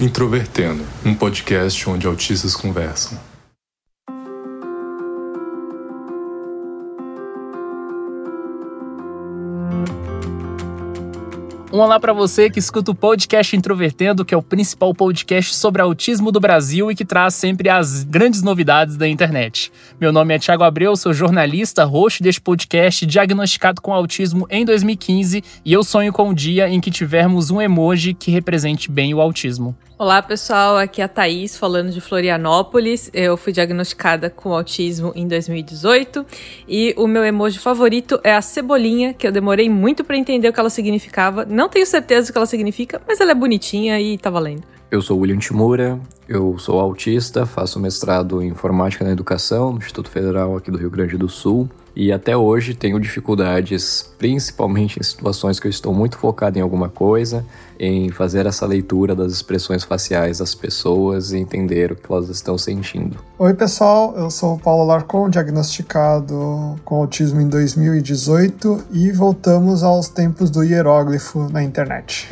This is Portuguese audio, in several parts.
Introvertendo, um podcast onde autistas conversam. Um olá para você que escuta o podcast Introvertendo, que é o principal podcast sobre autismo do Brasil e que traz sempre as grandes novidades da internet. Meu nome é Thiago Abreu, sou jornalista, host deste podcast, diagnosticado com autismo em 2015 e eu sonho com o um dia em que tivermos um emoji que represente bem o autismo. Olá pessoal, aqui é a Thaís falando de Florianópolis. Eu fui diagnosticada com autismo em 2018 e o meu emoji favorito é a cebolinha, que eu demorei muito para entender o que ela significava. Não tenho certeza do que ela significa, mas ela é bonitinha e tá valendo. Eu sou William Timura, eu sou autista, faço mestrado em informática na educação no Instituto Federal aqui do Rio Grande do Sul e até hoje tenho dificuldades, principalmente em situações que eu estou muito focado em alguma coisa em fazer essa leitura das expressões faciais das pessoas e entender o que elas estão sentindo. Oi, pessoal, eu sou o Paulo Larcon, diagnosticado com autismo em 2018 e voltamos aos tempos do hieróglifo na internet.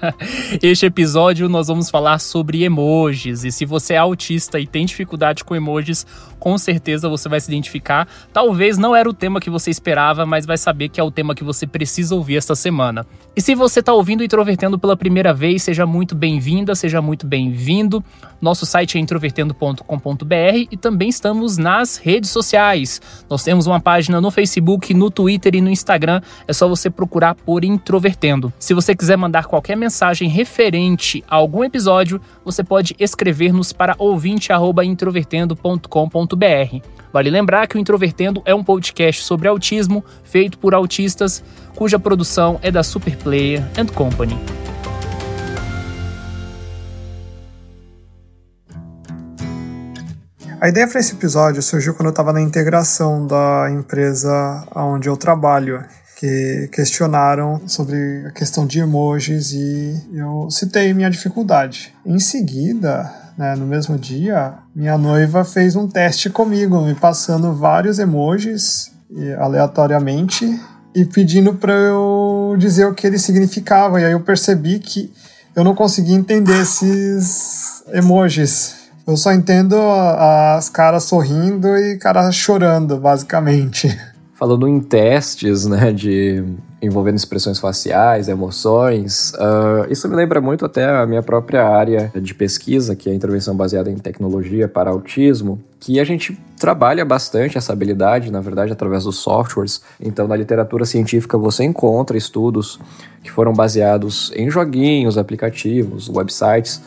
este episódio nós vamos falar sobre emojis e se você é autista e tem dificuldade com emojis, com certeza você vai se identificar. Talvez não era o tema que você esperava, mas vai saber que é o tema que você precisa ouvir esta semana. E se você está ouvindo Introvertendo pela primeira vez, seja muito bem-vinda, seja muito bem-vindo. Nosso site é introvertendo.com.br e também estamos nas redes sociais. Nós temos uma página no Facebook, no Twitter e no Instagram. É só você procurar por Introvertendo. Se você quiser mandar qualquer mensagem referente a algum episódio, você pode escrever-nos para ouvinte@introvertendo.com.br. Vale lembrar que o Introvertendo é um podcast sobre autismo feito por autistas, cuja produção é da Superplayer and Company. A ideia para esse episódio surgiu quando eu estava na integração da empresa onde eu trabalho, que questionaram sobre a questão de emojis e eu citei minha dificuldade. Em seguida, né, no mesmo dia, minha noiva fez um teste comigo, me passando vários emojis aleatoriamente e pedindo para eu dizer o que ele significava. E aí eu percebi que eu não conseguia entender esses emojis. Eu só entendo as caras sorrindo e caras chorando, basicamente. Falando em testes, né, de envolvendo expressões faciais, emoções, uh, isso me lembra muito até a minha própria área de pesquisa, que é a intervenção baseada em tecnologia para autismo, que a gente trabalha bastante essa habilidade, na verdade, através dos softwares. Então, na literatura científica você encontra estudos que foram baseados em joguinhos, aplicativos, websites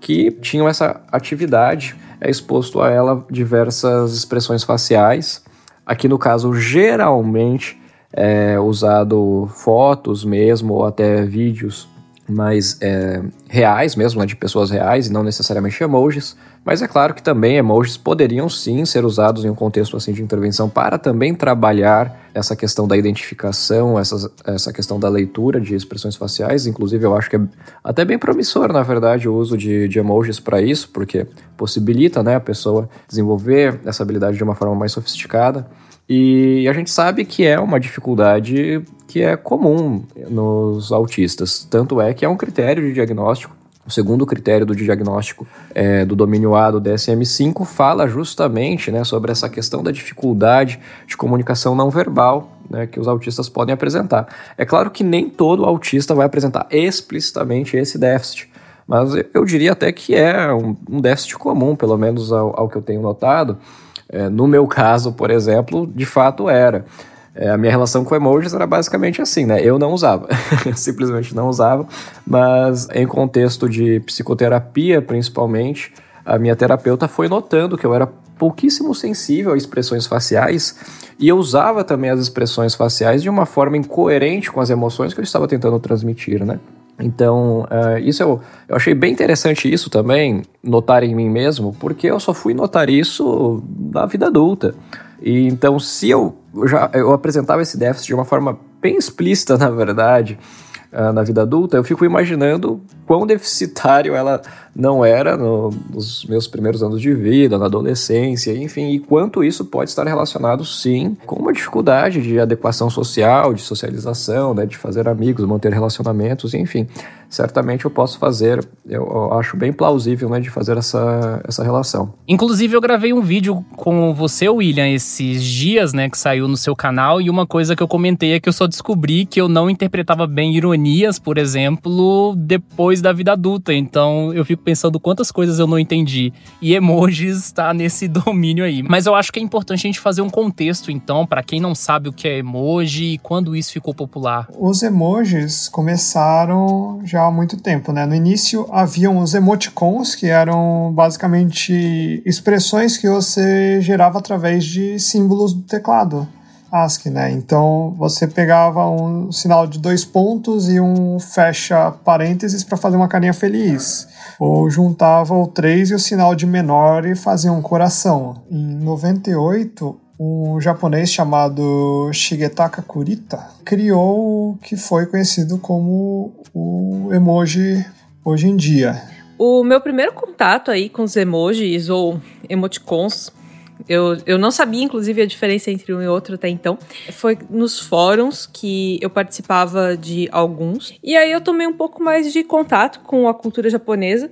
que tinham essa atividade, é exposto a ela diversas expressões faciais. Aqui no caso, geralmente é usado fotos mesmo ou até vídeos mais é, reais mesmo, né, de pessoas reais e não necessariamente emojis. Mas é claro que também emojis poderiam sim ser usados em um contexto assim de intervenção para também trabalhar essa questão da identificação, essa, essa questão da leitura de expressões faciais. Inclusive, eu acho que é até bem promissor, na verdade, o uso de, de emojis para isso, porque possibilita né, a pessoa desenvolver essa habilidade de uma forma mais sofisticada. E a gente sabe que é uma dificuldade que é comum nos autistas. Tanto é que é um critério de diagnóstico. O segundo critério do diagnóstico é, do domínio A do DSM-5 fala justamente né, sobre essa questão da dificuldade de comunicação não verbal né, que os autistas podem apresentar. É claro que nem todo autista vai apresentar explicitamente esse déficit, mas eu diria até que é um, déficit comum, pelo menos ao, ao que eu tenho notado, é, no meu caso, por exemplo, de fato era. É, a minha relação com emojis era basicamente assim, né? Eu não usava, simplesmente não usava, mas em contexto de psicoterapia, principalmente, a minha terapeuta foi notando que eu era pouquíssimo sensível a expressões faciais e eu usava também as expressões faciais de uma forma incoerente com as emoções que eu estava tentando transmitir, né? Então, uh, isso eu, eu achei bem interessante isso também, notar em mim mesmo, porque eu só fui notar isso na vida adulta. E então, se eu já eu apresentava esse déficit de uma forma bem explícita, na verdade, uh, na vida adulta, eu fico imaginando quão deficitário ela não era no, nos meus primeiros anos de vida, na adolescência, enfim, e quanto isso pode estar relacionado, sim, com uma dificuldade de adequação social, de socialização, né, de fazer amigos, manter relacionamentos, enfim certamente eu posso fazer, eu, acho bem plausível, né, de fazer essa, essa relação. Inclusive, eu gravei um vídeo com você, William, esses dias, né, que saiu no seu canal, e uma coisa que eu comentei é que eu só descobri que eu não interpretava bem ironias, por exemplo, depois da vida adulta. Então, eu fico pensando quantas coisas eu não entendi. E emojis está nesse domínio aí. Mas eu acho que é importante a gente fazer um contexto, então, para quem não sabe o que é emoji e quando isso ficou popular. Os emojis começaram já há muito tempo, né? No início haviam os emoticons, que eram basicamente expressões que você gerava através de símbolos do teclado. ASCII, né? Então você pegava um sinal de dois pontos e um fecha parênteses para fazer uma carinha feliz. Ou juntava o três e o sinal de menor e fazia um coração. Em 98, um japonês chamado Shigetaka Kurita criou o que foi conhecido como o emoji hoje em dia. O meu primeiro contato aí com os emojis ou emoticons, eu, eu não sabia inclusive a diferença entre um e outro até então, foi nos fóruns que eu participava de alguns. E aí eu tomei um pouco mais de contato com a cultura japonesa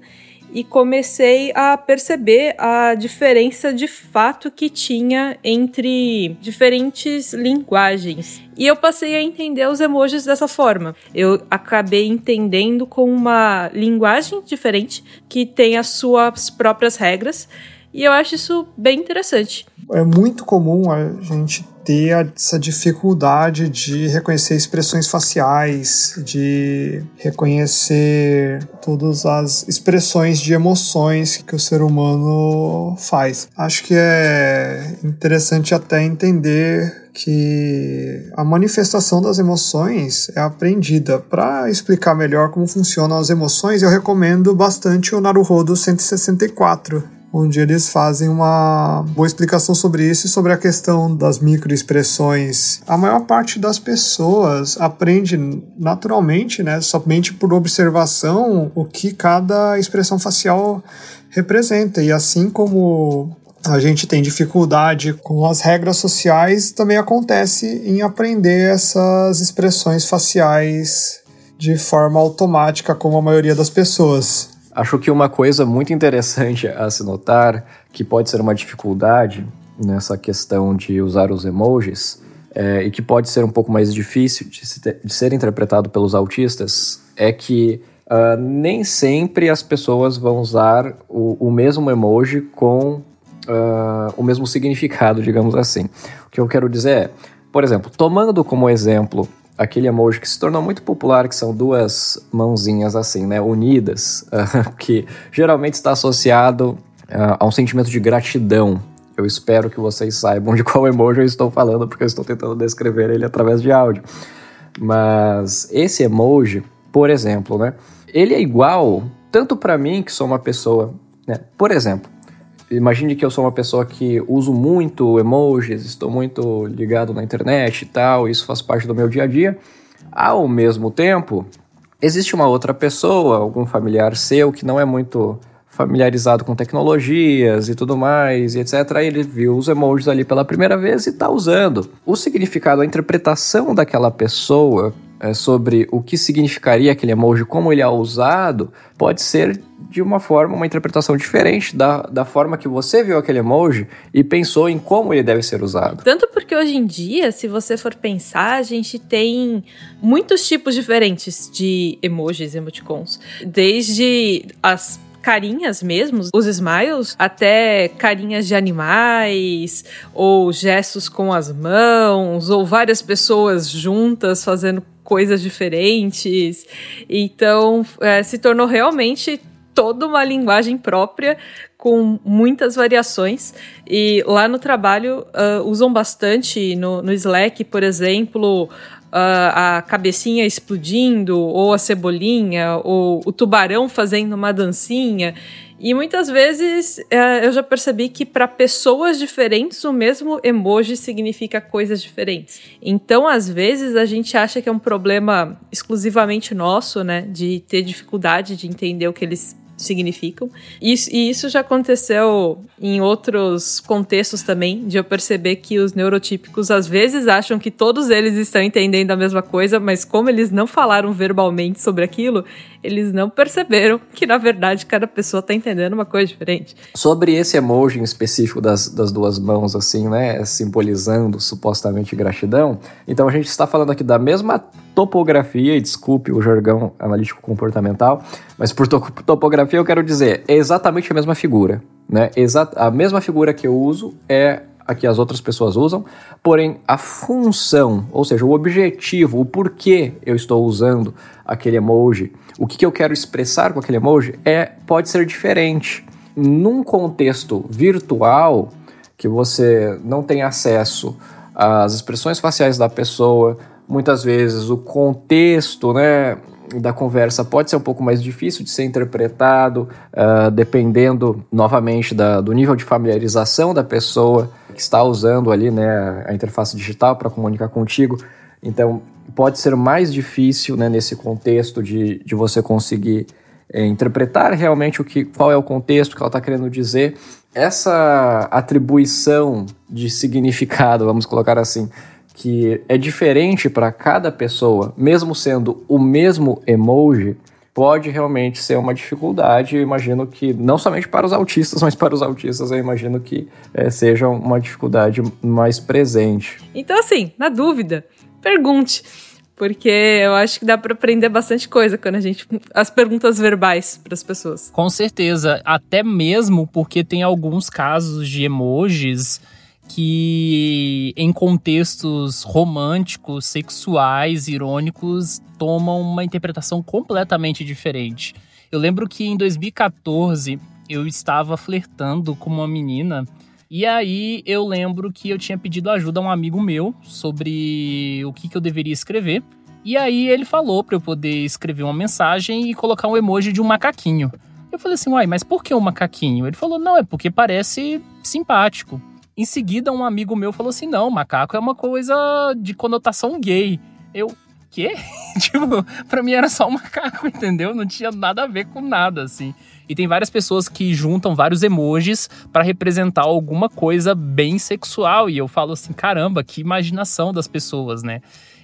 e comecei a perceber a diferença de fato que tinha entre diferentes linguagens. E eu passei a entender os emojis dessa forma. Eu acabei entendendo com uma linguagem diferente que tem as suas próprias regras. E eu acho isso bem interessante. É muito comum a gente ter essa dificuldade de reconhecer expressões faciais, de reconhecer todas as expressões de emoções que o ser humano faz. Acho que é interessante até entender que a manifestação das emoções é aprendida. Para explicar melhor como funcionam as emoções, eu recomendo bastante o Naruhodo 164 onde eles fazem uma boa explicação sobre isso e sobre a questão das microexpressões. A maior parte das pessoas aprende naturalmente, né, somente por observação, o que cada expressão facial representa. E assim como a gente tem dificuldade com as regras sociais, também acontece em aprender essas expressões faciais de forma automática, como a maioria das pessoas. Acho que uma coisa muito interessante a se notar, que pode ser uma dificuldade nessa questão de usar os emojis, é, e que pode ser um pouco mais difícil de, se de ser interpretado pelos autistas, é que uh, nem sempre as pessoas vão usar o, o mesmo emoji com uh, o mesmo significado, digamos assim. O que eu quero dizer é, por exemplo, tomando como exemplo aquele emoji que se tornou muito popular, que são duas mãozinhas assim, né, unidas, que geralmente está associado uh, a um sentimento de gratidão. Eu espero que vocês saibam de qual emoji eu estou falando, porque eu estou tentando descrever ele através de áudio. Mas esse emoji, por exemplo, né, ele é igual tanto para mim, que sou uma pessoa, né, por exemplo, imagine que eu sou uma pessoa que uso muito emojis, estou muito ligado na internet e tal, isso faz parte do meu dia a dia. Ao mesmo tempo, existe uma outra pessoa, algum familiar seu que não é muito familiarizado com tecnologias e tudo mais, e etc. Ele viu os emojis ali pela primeira vez e está usando. O significado, a interpretação daquela pessoa é, sobre o que significaria aquele emoji, como ele é usado, pode ser de uma forma, uma interpretação diferente da, da forma que você viu aquele emoji e pensou em como ele deve ser usado. Tanto porque hoje em dia, se você for pensar, a gente tem muitos tipos diferentes de emojis, emoticons. Desde as carinhas mesmo, os smiles, até carinhas de animais, ou gestos com as mãos, ou várias pessoas juntas fazendo coisas diferentes. Então, é, se tornou realmente toda uma linguagem própria com muitas variações. E lá no trabalho uh, usam bastante no, no Slack, por exemplo, Uh, a cabecinha explodindo, ou a cebolinha, ou o tubarão fazendo uma dancinha. E muitas vezes uh, eu já percebi que para pessoas diferentes o mesmo emoji significa coisas diferentes. Então, às vezes, a gente acha que é um problema exclusivamente nosso, né? De ter dificuldade de entender o que eles significam. Isso, e isso já aconteceu em outros contextos também, de eu perceber que os neurotípicos às vezes acham que todos eles estão entendendo a mesma coisa, mas como eles não falaram verbalmente sobre aquilo, eles não perceberam que na verdade cada pessoa está entendendo uma coisa diferente. Sobre esse emoji em específico das, das duas mãos, assim, né, simbolizando supostamente gratidão, então a gente está falando aqui da mesma topografia, e desculpe o jargão analítico comportamental, mas por topografia eu quero dizer, é exatamente a mesma figura. Né? Exa a mesma figura que eu uso é a que as outras pessoas usam, porém a função, ou seja, o objetivo, o porquê eu estou usando aquele emoji, o que, que eu quero expressar com aquele emoji, é, pode ser diferente. Num contexto virtual, que você não tem acesso às expressões faciais da pessoa, muitas vezes o contexto, né, da conversa pode ser um pouco mais difícil de ser interpretado, uh, dependendo novamente da, do nível de familiarização da pessoa que está usando ali né, a interface digital para comunicar contigo. Então, pode ser mais difícil né, nesse contexto de, de você conseguir é, interpretar realmente o que, qual é o contexto que ela está querendo dizer. Essa atribuição de significado, vamos colocar assim, que é diferente para cada pessoa, mesmo sendo o mesmo emoji, pode realmente ser uma dificuldade. Eu imagino que, não somente para os autistas, mas para os autistas, eu imagino que é, seja uma dificuldade mais presente. Então, assim, na dúvida, pergunte. Porque eu acho que dá para aprender bastante coisa quando a gente. as perguntas verbais para as pessoas. Com certeza. Até mesmo porque tem alguns casos de emojis que em contextos românticos, sexuais, irônicos, tomam uma interpretação completamente diferente. Eu lembro que em 2014 eu estava flertando com uma menina e aí eu lembro que eu tinha pedido ajuda a um amigo meu sobre o que, que eu deveria escrever. E aí ele falou para eu poder escrever uma mensagem e colocar um emoji de um macaquinho. Eu falei assim, uai, mas por que um macaquinho? Ele falou, não, é porque parece simpático. Em seguida, um amigo meu falou assim: não, macaco é uma coisa de conotação gay. Eu, quê? tipo, pra mim era só um macaco, entendeu? Não tinha nada a ver com nada, assim. E tem várias pessoas que juntam vários emojis para representar alguma coisa bem sexual. E eu falo assim: caramba, que imaginação das pessoas, né?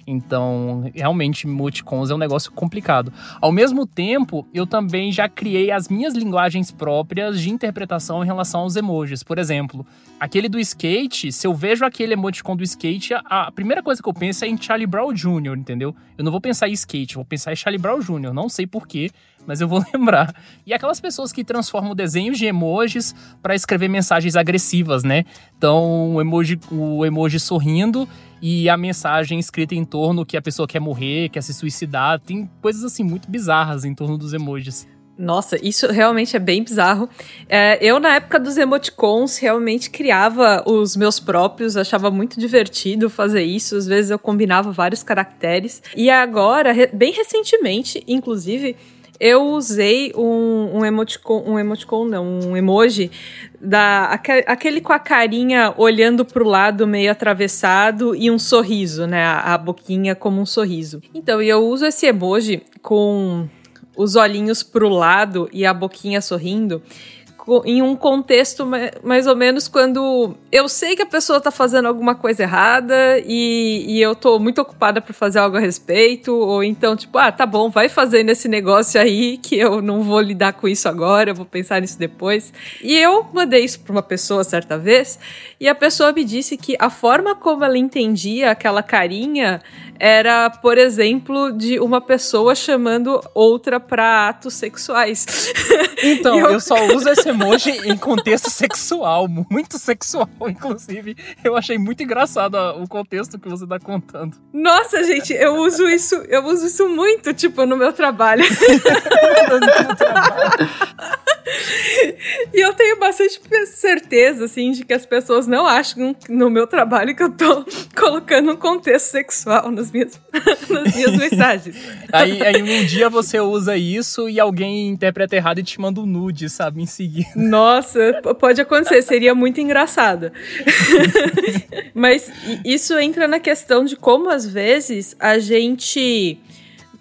Então, realmente, emoticons é um negócio complicado. Ao mesmo tempo, eu também já criei as minhas linguagens próprias de interpretação em relação aos emojis. Por exemplo, aquele do skate, se eu vejo aquele emoticon do skate, a primeira coisa que eu penso é em Charlie Brown Jr., entendeu? Eu não vou pensar em skate, vou pensar em Charlie Brown Jr., não sei porquê, mas eu vou lembrar. E aquelas pessoas que transformam desenhos de emojis para escrever mensagens agressivas, né? Então, o emoji, o emoji sorrindo e a mensagem escrita em torno que a pessoa quer morrer, quer se suicidar. Tem coisas assim muito bizarras em torno dos emojis. Nossa, isso realmente é bem bizarro. É, eu, na época dos emoticons, realmente criava os meus próprios, achava muito divertido fazer isso. Às vezes eu combinava vários caracteres. E agora, bem recentemente, inclusive, eu usei um, um emoticon, um emoticon não, um emoji da aquele com a carinha olhando pro lado meio atravessado e um sorriso, né, a, a boquinha como um sorriso. Então, eu uso esse emoji com os olhinhos pro lado e a boquinha sorrindo em um contexto mais ou menos quando eu sei que a pessoa tá fazendo alguma coisa errada e, e eu tô muito ocupada para fazer algo a respeito, ou então, tipo, ah, tá bom, vai fazendo esse negócio aí que eu não vou lidar com isso agora, eu vou pensar nisso depois. E eu mandei isso pra uma pessoa certa vez e a pessoa me disse que a forma como ela entendia aquela carinha era, por exemplo, de uma pessoa chamando outra para atos sexuais. Então, eu... eu... só uso esse emoji em contexto sexual, muito sexual, inclusive. Eu achei muito engraçado o contexto que você tá contando. Nossa, gente, eu uso isso, eu uso isso muito, tipo, no meu trabalho. no meu trabalho. e eu tenho bastante certeza, assim, de que as pessoas não acham no meu trabalho que eu tô colocando um contexto sexual nas minhas, nas minhas mensagens. Aí, aí um dia você usa isso e alguém interpreta errado e te manda um nude, sabe, em seguida. Nossa, pode acontecer, seria muito engraçado. Mas isso entra na questão de como, às vezes, a gente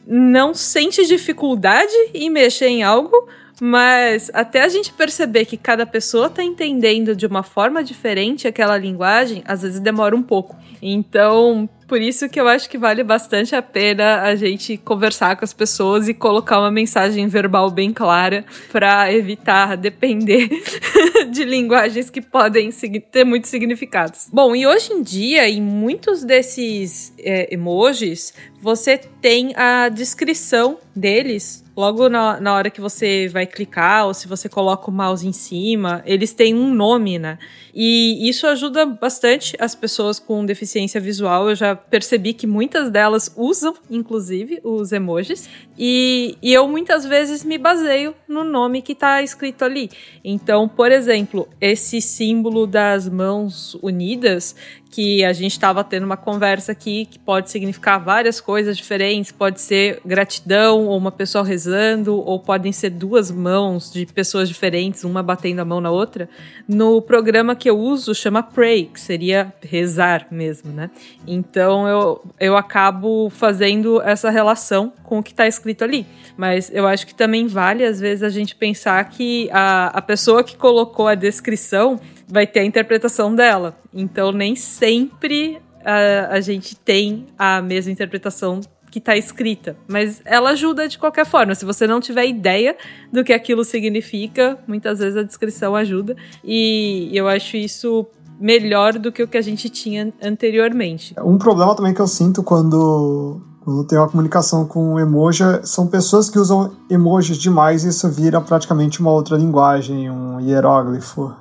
não sente dificuldade em mexer em algo, mas até a gente perceber que cada pessoa está entendendo de uma forma diferente aquela linguagem, às vezes demora um pouco. Então, por isso que eu acho que vale bastante a pena a gente conversar com as pessoas e colocar uma mensagem verbal bem clara para evitar depender de linguagens que podem ter muitos significados. Bom, e hoje em dia, em muitos desses é, emojis, você tem a descrição deles logo na, na hora que você vai clicar ou se você coloca o mouse em cima, eles têm um nome, né? E isso ajuda bastante as pessoas com deficiência visual. Eu já percebi que muitas delas usam, inclusive, os emojis. E, e eu muitas vezes me baseio no nome que está escrito ali. Então, por exemplo, esse símbolo das mãos unidas, que a gente estava tendo uma conversa aqui que pode significar várias coisas diferentes, pode ser gratidão ou uma pessoa rezando, ou podem ser duas mãos de pessoas diferentes, uma batendo a mão na outra. No programa que eu uso chama pray, que seria rezar mesmo, né? Então eu, eu acabo fazendo essa relação com o que está escrito ali. Mas eu acho que também vale, às vezes, a gente pensar que a, a pessoa que colocou a descrição vai ter a interpretação dela. Então, nem sempre a, a gente tem a mesma interpretação que está escrita, mas ela ajuda de qualquer forma. Se você não tiver ideia do que aquilo significa, muitas vezes a descrição ajuda. E eu acho isso melhor do que o que a gente tinha anteriormente. Um problema também que eu sinto quando quando tem uma comunicação com emoji, são pessoas que usam emojis demais e isso vira praticamente uma outra linguagem, um hieróglifo.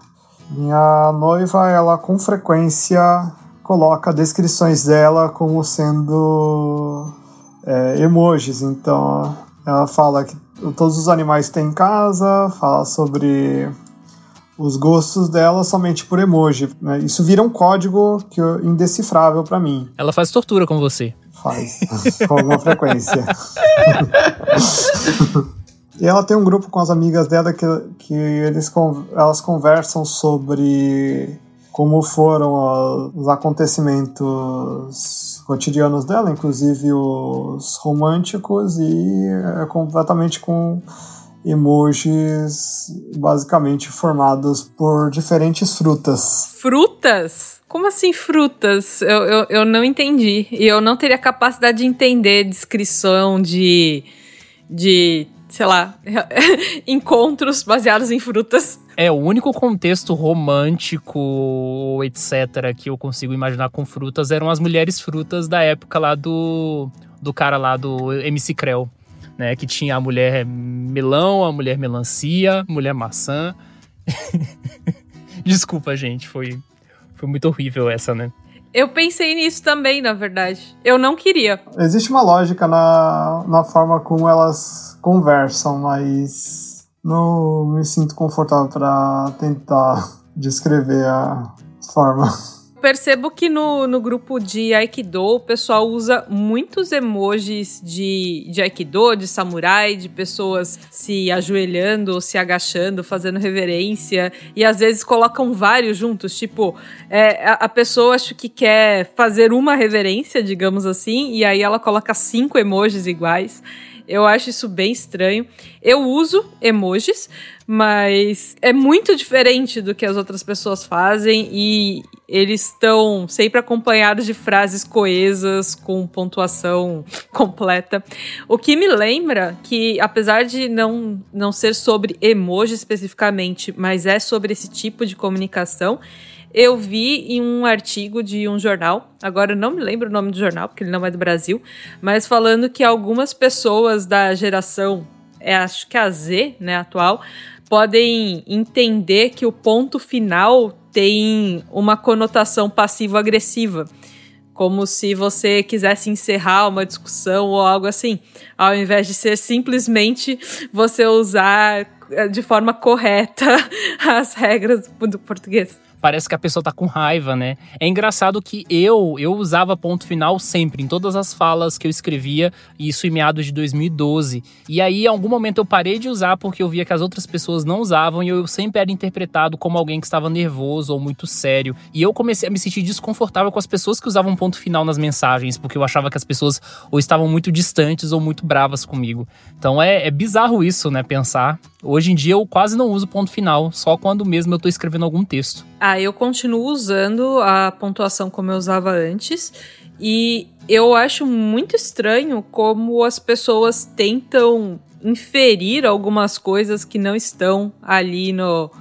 Minha noiva, ela com frequência coloca descrições dela como sendo é, emojis. Então, ela fala que todos os animais têm em casa, fala sobre os gostos dela somente por emoji. Né? Isso vira um código que indecifrável para mim. Ela faz tortura com você. Faz, com alguma frequência. E ela tem um grupo com as amigas dela que, que eles, elas conversam sobre como foram os acontecimentos cotidianos dela, inclusive os românticos, e é completamente com emojis basicamente formados por diferentes frutas. Frutas? Como assim frutas? Eu, eu, eu não entendi. E eu não teria capacidade de entender descrição de, de sei lá, encontros baseados em frutas. É, o único contexto romântico, etc., que eu consigo imaginar com frutas eram as mulheres frutas da época lá do, do cara lá do MC Creu, né? Que tinha a mulher melão, a mulher melancia, mulher maçã. Desculpa, gente, foi, foi muito horrível essa, né? Eu pensei nisso também, na verdade. Eu não queria. Existe uma lógica na, na forma como elas conversam, mas não me sinto confortável para tentar descrever a forma percebo que no, no grupo de Aikido o pessoal usa muitos emojis de, de Aikido, de samurai, de pessoas se ajoelhando, se agachando, fazendo reverência. E às vezes colocam vários juntos. Tipo, é, a, a pessoa acho que quer fazer uma reverência, digamos assim, e aí ela coloca cinco emojis iguais. Eu acho isso bem estranho. Eu uso emojis, mas é muito diferente do que as outras pessoas fazem e eles estão sempre acompanhados de frases coesas com pontuação completa. O que me lembra que, apesar de não, não ser sobre emoji especificamente, mas é sobre esse tipo de comunicação, eu vi em um artigo de um jornal, agora eu não me lembro o nome do jornal, porque ele não é do Brasil, mas falando que algumas pessoas da geração, é, acho que a Z, né, atual, podem entender que o ponto final tem uma conotação passivo-agressiva. Como se você quisesse encerrar uma discussão ou algo assim, ao invés de ser simplesmente você usar eh, de forma correta as regras do português. Parece que a pessoa tá com raiva, né? É engraçado que eu eu usava ponto final sempre em todas as falas que eu escrevia, isso em meados de 2012. E aí em algum momento eu parei de usar porque eu via que as outras pessoas não usavam e eu sempre era interpretado como alguém que estava nervoso ou muito sério. E eu comecei a me sentir desconfortável com as pessoas que usavam ponto final nas mensagens, porque eu achava que as pessoas ou estavam muito distantes ou muito bravas comigo. Então é, é bizarro isso, né? Pensar. Hoje em dia eu quase não uso ponto final, só quando mesmo eu tô escrevendo algum texto. Ah, eu continuo usando a pontuação como eu usava antes. E eu acho muito estranho como as pessoas tentam inferir algumas coisas que não estão ali no,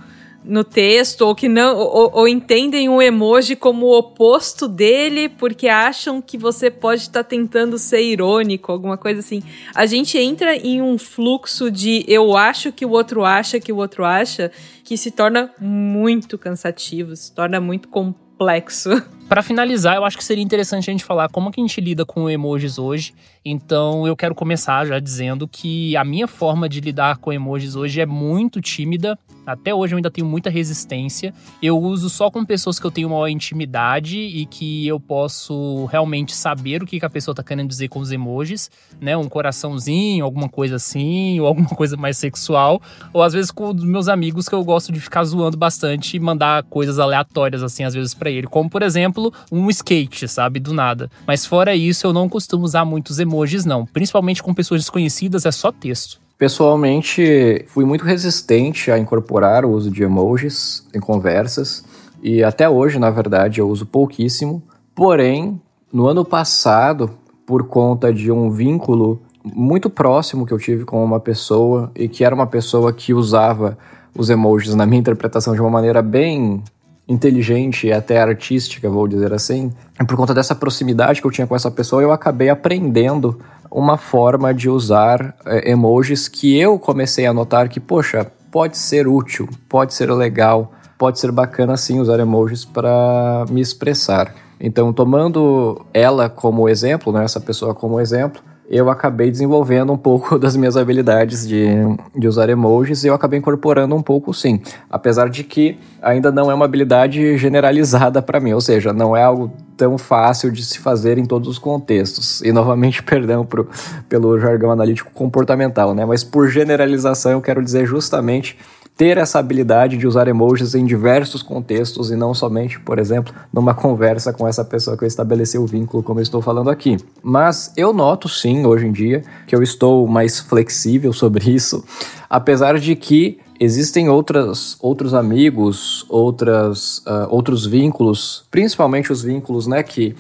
no texto ou que não ou, ou, entendem o emoji como o oposto dele porque acham que você pode estar tá tentando ser irônico, alguma coisa assim. A gente entra em um fluxo de eu acho que o outro acha que o outro acha que se torna muito cansativo, se torna muito complexo. Para finalizar, eu acho que seria interessante a gente falar como que a gente lida com emojis hoje. Então, eu quero começar já dizendo que a minha forma de lidar com emojis hoje é muito tímida. Até hoje eu ainda tenho muita resistência. Eu uso só com pessoas que eu tenho maior intimidade e que eu posso realmente saber o que a pessoa tá querendo dizer com os emojis, né? Um coraçãozinho, alguma coisa assim, ou alguma coisa mais sexual. Ou às vezes com os meus amigos que eu gosto de ficar zoando bastante e mandar coisas aleatórias, assim, às vezes para ele. Como, por exemplo, um skate, sabe? Do nada. Mas fora isso, eu não costumo usar muitos emojis, não. Principalmente com pessoas desconhecidas, é só texto. Pessoalmente, fui muito resistente a incorporar o uso de emojis em conversas. E até hoje, na verdade, eu uso pouquíssimo. Porém, no ano passado, por conta de um vínculo muito próximo que eu tive com uma pessoa e que era uma pessoa que usava os emojis na minha interpretação de uma maneira bem inteligente e até artística, vou dizer assim, e por conta dessa proximidade que eu tinha com essa pessoa, eu acabei aprendendo uma forma de usar é, emojis que eu comecei a notar que, poxa, pode ser útil, pode ser legal, pode ser bacana sim usar emojis para me expressar. Então, tomando ela como exemplo, né, essa pessoa como exemplo, eu acabei desenvolvendo um pouco das minhas habilidades de, de usar emojis e eu acabei incorporando um pouco sim. Apesar de que ainda não é uma habilidade generalizada para mim, ou seja, não é algo tão fácil de se fazer em todos os contextos. E novamente, perdão pro, pelo jargão analítico comportamental, né? Mas por generalização eu quero dizer justamente ter essa habilidade de usar emojis em diversos contextos e não somente, por exemplo, numa conversa com essa pessoa que eu estabeleci o vínculo, como eu estou falando aqui. Mas eu noto sim, hoje em dia, que eu estou mais flexível sobre isso, apesar de que existem outras, outros amigos, outras, uh, outros vínculos, principalmente os vínculos né, que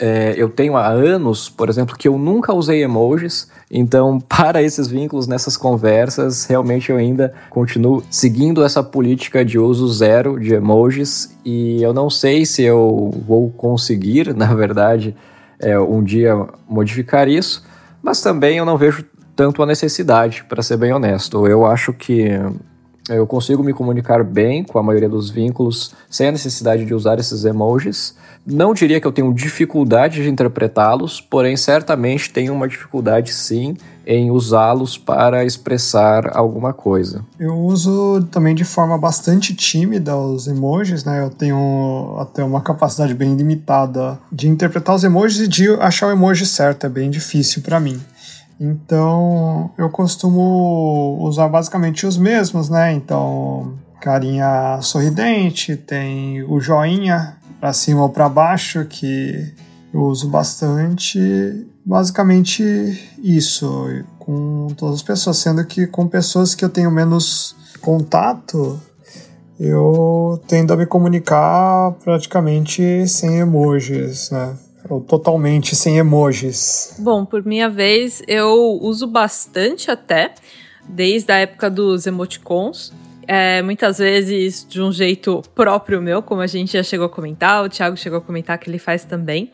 é, eu tenho há anos, por exemplo, que eu nunca usei emojis. Então, para esses vínculos, nessas conversas, realmente eu ainda continuo seguindo essa política de uso zero de emojis. E eu não sei se eu vou conseguir, na verdade, é, um dia modificar isso. Mas também eu não vejo tanto a necessidade, para ser bem honesto. Eu acho que eu consigo me comunicar bem com a maioria dos vínculos sem a necessidade de usar esses emojis. Não diria que eu tenho dificuldade de interpretá-los, porém certamente tenho uma dificuldade sim em usá-los para expressar alguma coisa. Eu uso também de forma bastante tímida os emojis, né? Eu tenho até uma capacidade bem limitada de interpretar os emojis e de achar o emoji certo, é bem difícil para mim. Então eu costumo usar basicamente os mesmos, né? Então, carinha sorridente, tem o joinha para cima ou para baixo que eu uso bastante. Basicamente isso com todas as pessoas, sendo que com pessoas que eu tenho menos contato, eu tendo a me comunicar praticamente sem emojis, né? Ou totalmente sem emojis? Bom, por minha vez, eu uso bastante até, desde a época dos emoticons. É, muitas vezes de um jeito próprio meu, como a gente já chegou a comentar, o Thiago chegou a comentar que ele faz também.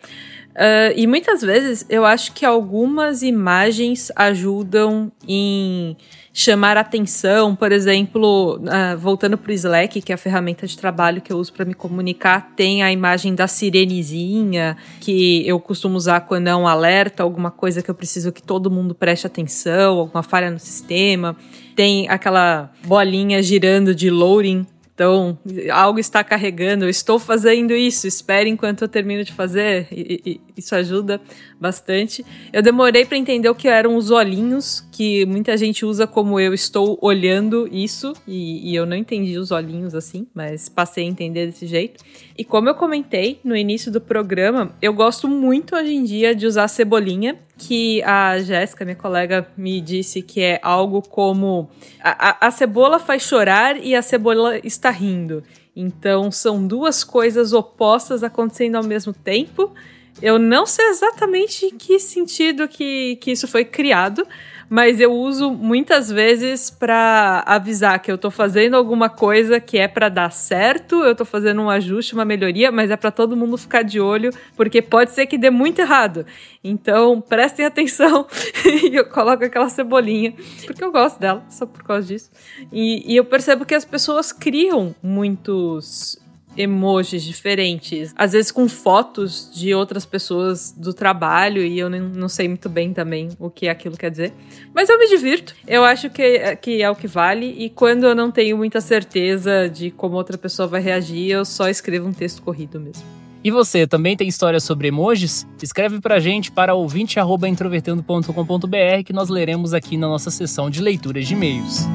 Uh, e muitas vezes eu acho que algumas imagens ajudam em chamar atenção, por exemplo, uh, voltando para o Slack, que é a ferramenta de trabalho que eu uso para me comunicar, tem a imagem da sirenezinha, que eu costumo usar quando é um alerta, alguma coisa que eu preciso que todo mundo preste atenção, alguma falha no sistema. Tem aquela bolinha girando de loading Então, algo está carregando, eu estou fazendo isso, espere enquanto eu termino de fazer, e, e, isso ajuda bastante. Eu demorei para entender o que eram os olhinhos, que muita gente usa como eu estou olhando isso, e, e eu não entendi os olhinhos assim, mas passei a entender desse jeito. E como eu comentei no início do programa, eu gosto muito hoje em dia de usar cebolinha, que a Jéssica, minha colega, me disse que é algo como a, a, a cebola faz chorar e a cebola está rindo. Então são duas coisas opostas acontecendo ao mesmo tempo. Eu não sei exatamente em que sentido que, que isso foi criado, mas eu uso muitas vezes para avisar que eu tô fazendo alguma coisa que é para dar certo, eu tô fazendo um ajuste, uma melhoria, mas é para todo mundo ficar de olho, porque pode ser que dê muito errado. Então, prestem atenção e eu coloco aquela cebolinha, porque eu gosto dela, só por causa disso. E, e eu percebo que as pessoas criam muitos emojis diferentes, às vezes com fotos de outras pessoas do trabalho, e eu não sei muito bem também o que aquilo quer dizer. Mas eu me divirto, eu acho que, que é o que vale, e quando eu não tenho muita certeza de como outra pessoa vai reagir, eu só escrevo um texto corrido mesmo. E você, também tem história sobre emojis? Escreve pra gente para ouvinte.introvertendo.com.br que nós leremos aqui na nossa sessão de leituras de e-mails.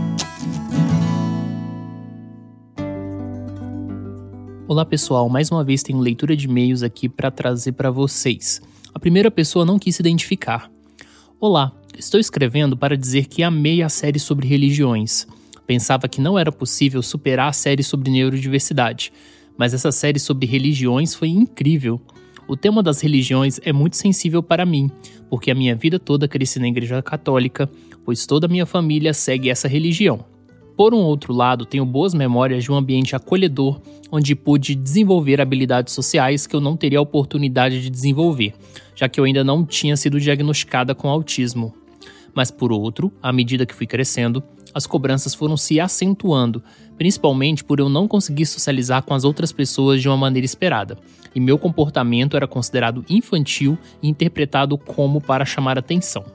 Olá pessoal, mais uma vez tenho leitura de e-mails aqui para trazer para vocês. A primeira pessoa não quis se identificar. Olá, estou escrevendo para dizer que amei a série sobre religiões. Pensava que não era possível superar a série sobre neurodiversidade, mas essa série sobre religiões foi incrível. O tema das religiões é muito sensível para mim, porque a minha vida toda cresci na igreja católica, pois toda a minha família segue essa religião. Por um outro lado, tenho boas memórias de um ambiente acolhedor onde pude desenvolver habilidades sociais que eu não teria a oportunidade de desenvolver, já que eu ainda não tinha sido diagnosticada com autismo. Mas por outro, à medida que fui crescendo, as cobranças foram se acentuando, principalmente por eu não conseguir socializar com as outras pessoas de uma maneira esperada, e meu comportamento era considerado infantil e interpretado como para chamar atenção.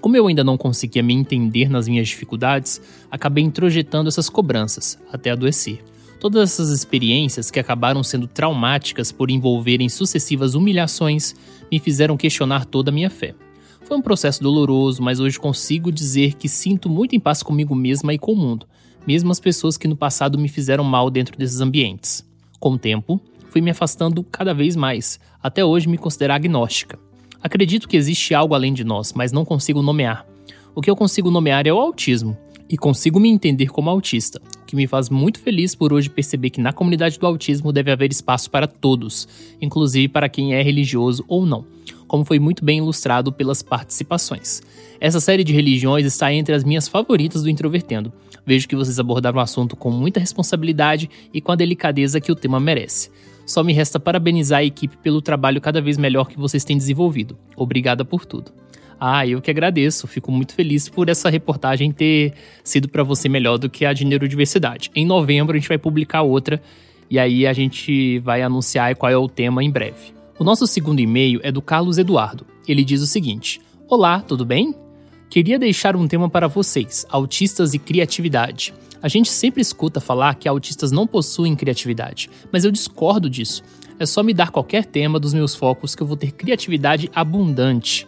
Como eu ainda não conseguia me entender nas minhas dificuldades, acabei introjetando essas cobranças, até adoecer. Todas essas experiências, que acabaram sendo traumáticas por envolverem sucessivas humilhações, me fizeram questionar toda a minha fé. Foi um processo doloroso, mas hoje consigo dizer que sinto muito em paz comigo mesma e com o mundo, mesmo as pessoas que no passado me fizeram mal dentro desses ambientes. Com o tempo, fui me afastando cada vez mais, até hoje me considerar agnóstica. Acredito que existe algo além de nós, mas não consigo nomear. O que eu consigo nomear é o autismo, e consigo me entender como autista, o que me faz muito feliz por hoje perceber que na comunidade do autismo deve haver espaço para todos, inclusive para quem é religioso ou não, como foi muito bem ilustrado pelas participações. Essa série de religiões está entre as minhas favoritas do Introvertendo. Vejo que vocês abordaram o assunto com muita responsabilidade e com a delicadeza que o tema merece. Só me resta parabenizar a equipe pelo trabalho cada vez melhor que vocês têm desenvolvido. Obrigada por tudo. Ah, eu que agradeço. Fico muito feliz por essa reportagem ter sido para você melhor do que a de neurodiversidade. Em novembro a gente vai publicar outra e aí a gente vai anunciar qual é o tema em breve. O nosso segundo e-mail é do Carlos Eduardo. Ele diz o seguinte: Olá, tudo bem? Queria deixar um tema para vocês, autistas e criatividade. A gente sempre escuta falar que autistas não possuem criatividade, mas eu discordo disso. É só me dar qualquer tema dos meus focos que eu vou ter criatividade abundante.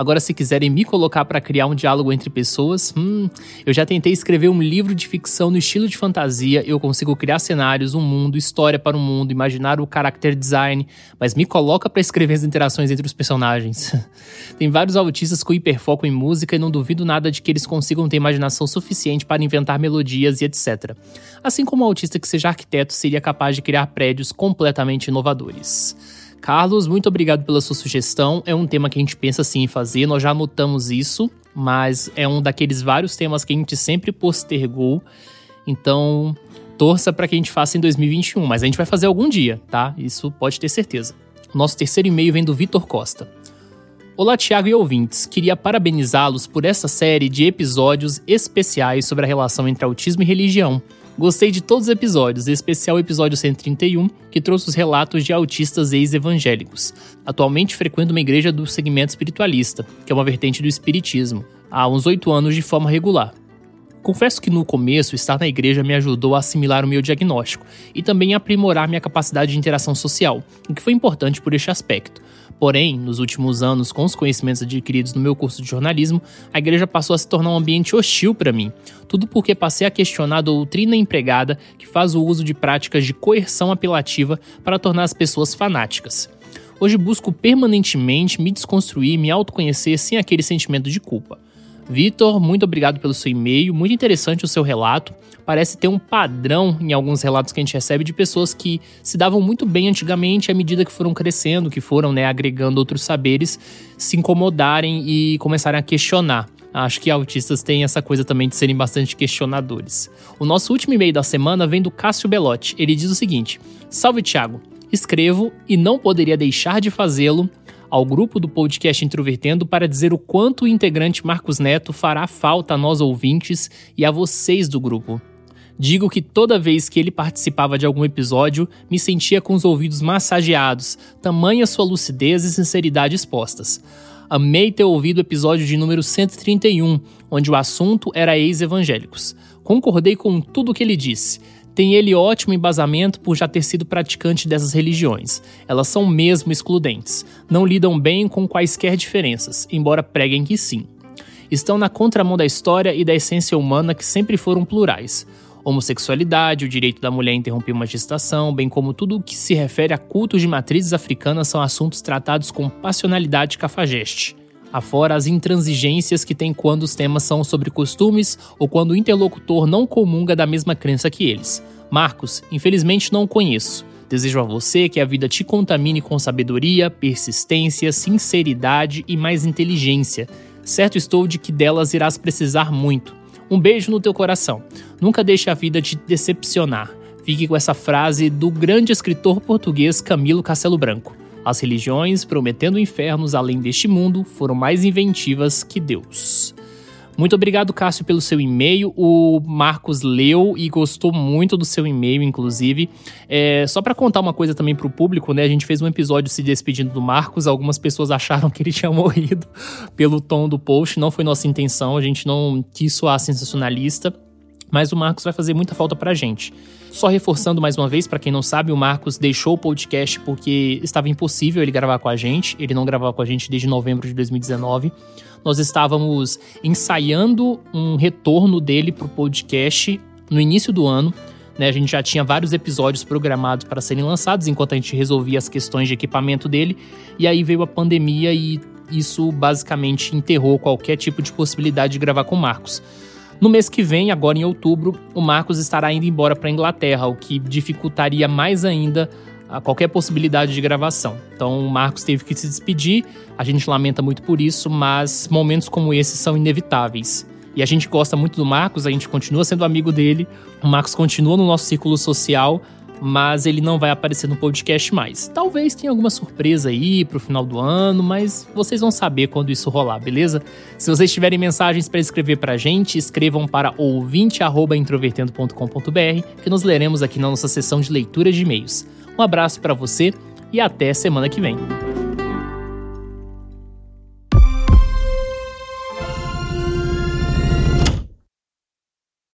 Agora, se quiserem me colocar para criar um diálogo entre pessoas, hum, eu já tentei escrever um livro de ficção no estilo de fantasia. Eu consigo criar cenários, um mundo, história para um mundo, imaginar o character design, mas me coloca para escrever as interações entre os personagens. Tem vários autistas com hiperfoco em música e não duvido nada de que eles consigam ter imaginação suficiente para inventar melodias e etc. Assim como um autista que seja arquiteto seria capaz de criar prédios completamente inovadores. Carlos, muito obrigado pela sua sugestão. É um tema que a gente pensa sim em fazer, nós já anotamos isso, mas é um daqueles vários temas que a gente sempre postergou. Então, torça para que a gente faça em 2021, mas a gente vai fazer algum dia, tá? Isso pode ter certeza. Nosso terceiro e-mail vem do Vitor Costa. Olá, Tiago e ouvintes. Queria parabenizá-los por essa série de episódios especiais sobre a relação entre autismo e religião. Gostei de todos os episódios, em especial o episódio 131, que trouxe os relatos de autistas ex-evangélicos. Atualmente frequento uma igreja do segmento espiritualista, que é uma vertente do espiritismo, há uns oito anos de forma regular. Confesso que no começo, estar na igreja me ajudou a assimilar o meu diagnóstico e também a aprimorar minha capacidade de interação social, o que foi importante por este aspecto. Porém, nos últimos anos, com os conhecimentos adquiridos no meu curso de jornalismo, a igreja passou a se tornar um ambiente hostil para mim. Tudo porque passei a questionar a doutrina empregada que faz o uso de práticas de coerção apelativa para tornar as pessoas fanáticas. Hoje busco permanentemente me desconstruir me autoconhecer sem aquele sentimento de culpa. Vitor, muito obrigado pelo seu e-mail, muito interessante o seu relato. Parece ter um padrão em alguns relatos que a gente recebe de pessoas que se davam muito bem antigamente à medida que foram crescendo, que foram né, agregando outros saberes, se incomodarem e começarem a questionar. Acho que autistas têm essa coisa também de serem bastante questionadores. O nosso último e-mail da semana vem do Cássio Belotti. Ele diz o seguinte: Salve Thiago, escrevo e não poderia deixar de fazê-lo ao grupo do podcast Introvertendo para dizer o quanto o integrante Marcos Neto fará falta a nós ouvintes e a vocês do grupo. Digo que toda vez que ele participava de algum episódio, me sentia com os ouvidos massageados, tamanha sua lucidez e sinceridade expostas. Amei ter ouvido o episódio de número 131, onde o assunto era ex-evangélicos. Concordei com tudo o que ele disse tem ele ótimo embasamento por já ter sido praticante dessas religiões. Elas são mesmo excludentes, não lidam bem com quaisquer diferenças, embora preguem que sim. Estão na contramão da história e da essência humana que sempre foram plurais. Homossexualidade, o direito da mulher a interromper uma gestação, bem como tudo o que se refere a cultos de matrizes africanas são assuntos tratados com passionalidade cafajeste afora as intransigências que tem quando os temas são sobre costumes ou quando o interlocutor não comunga da mesma crença que eles. Marcos, infelizmente não o conheço. Desejo a você que a vida te contamine com sabedoria, persistência, sinceridade e mais inteligência. Certo estou de que delas irás precisar muito. Um beijo no teu coração. Nunca deixe a vida te decepcionar. Fique com essa frase do grande escritor português Camilo Castelo Branco. As religiões, prometendo infernos além deste mundo, foram mais inventivas que Deus. Muito obrigado, Cássio, pelo seu e-mail. O Marcos leu e gostou muito do seu e-mail, inclusive. É, só para contar uma coisa também para o público, né? A gente fez um episódio se despedindo do Marcos. Algumas pessoas acharam que ele tinha morrido pelo tom do post. Não foi nossa intenção. A gente não quis soar sensacionalista. Mas o Marcos vai fazer muita falta pra gente. Só reforçando mais uma vez, para quem não sabe, o Marcos deixou o podcast porque estava impossível ele gravar com a gente. Ele não gravava com a gente desde novembro de 2019. Nós estávamos ensaiando um retorno dele pro podcast no início do ano. Né, a gente já tinha vários episódios programados para serem lançados enquanto a gente resolvia as questões de equipamento dele. E aí veio a pandemia e isso basicamente enterrou qualquer tipo de possibilidade de gravar com o Marcos. No mês que vem, agora em outubro, o Marcos estará indo embora para a Inglaterra, o que dificultaria mais ainda a qualquer possibilidade de gravação. Então o Marcos teve que se despedir, a gente lamenta muito por isso, mas momentos como esse são inevitáveis. E a gente gosta muito do Marcos, a gente continua sendo amigo dele, o Marcos continua no nosso círculo social, mas ele não vai aparecer no podcast mais. Talvez tenha alguma surpresa aí pro final do ano, mas vocês vão saber quando isso rolar, beleza? Se vocês tiverem mensagens para escrever pra gente, escrevam para ouvinte@introvertendo.com.br, que nós leremos aqui na nossa sessão de leitura de e-mails. Um abraço para você e até semana que vem.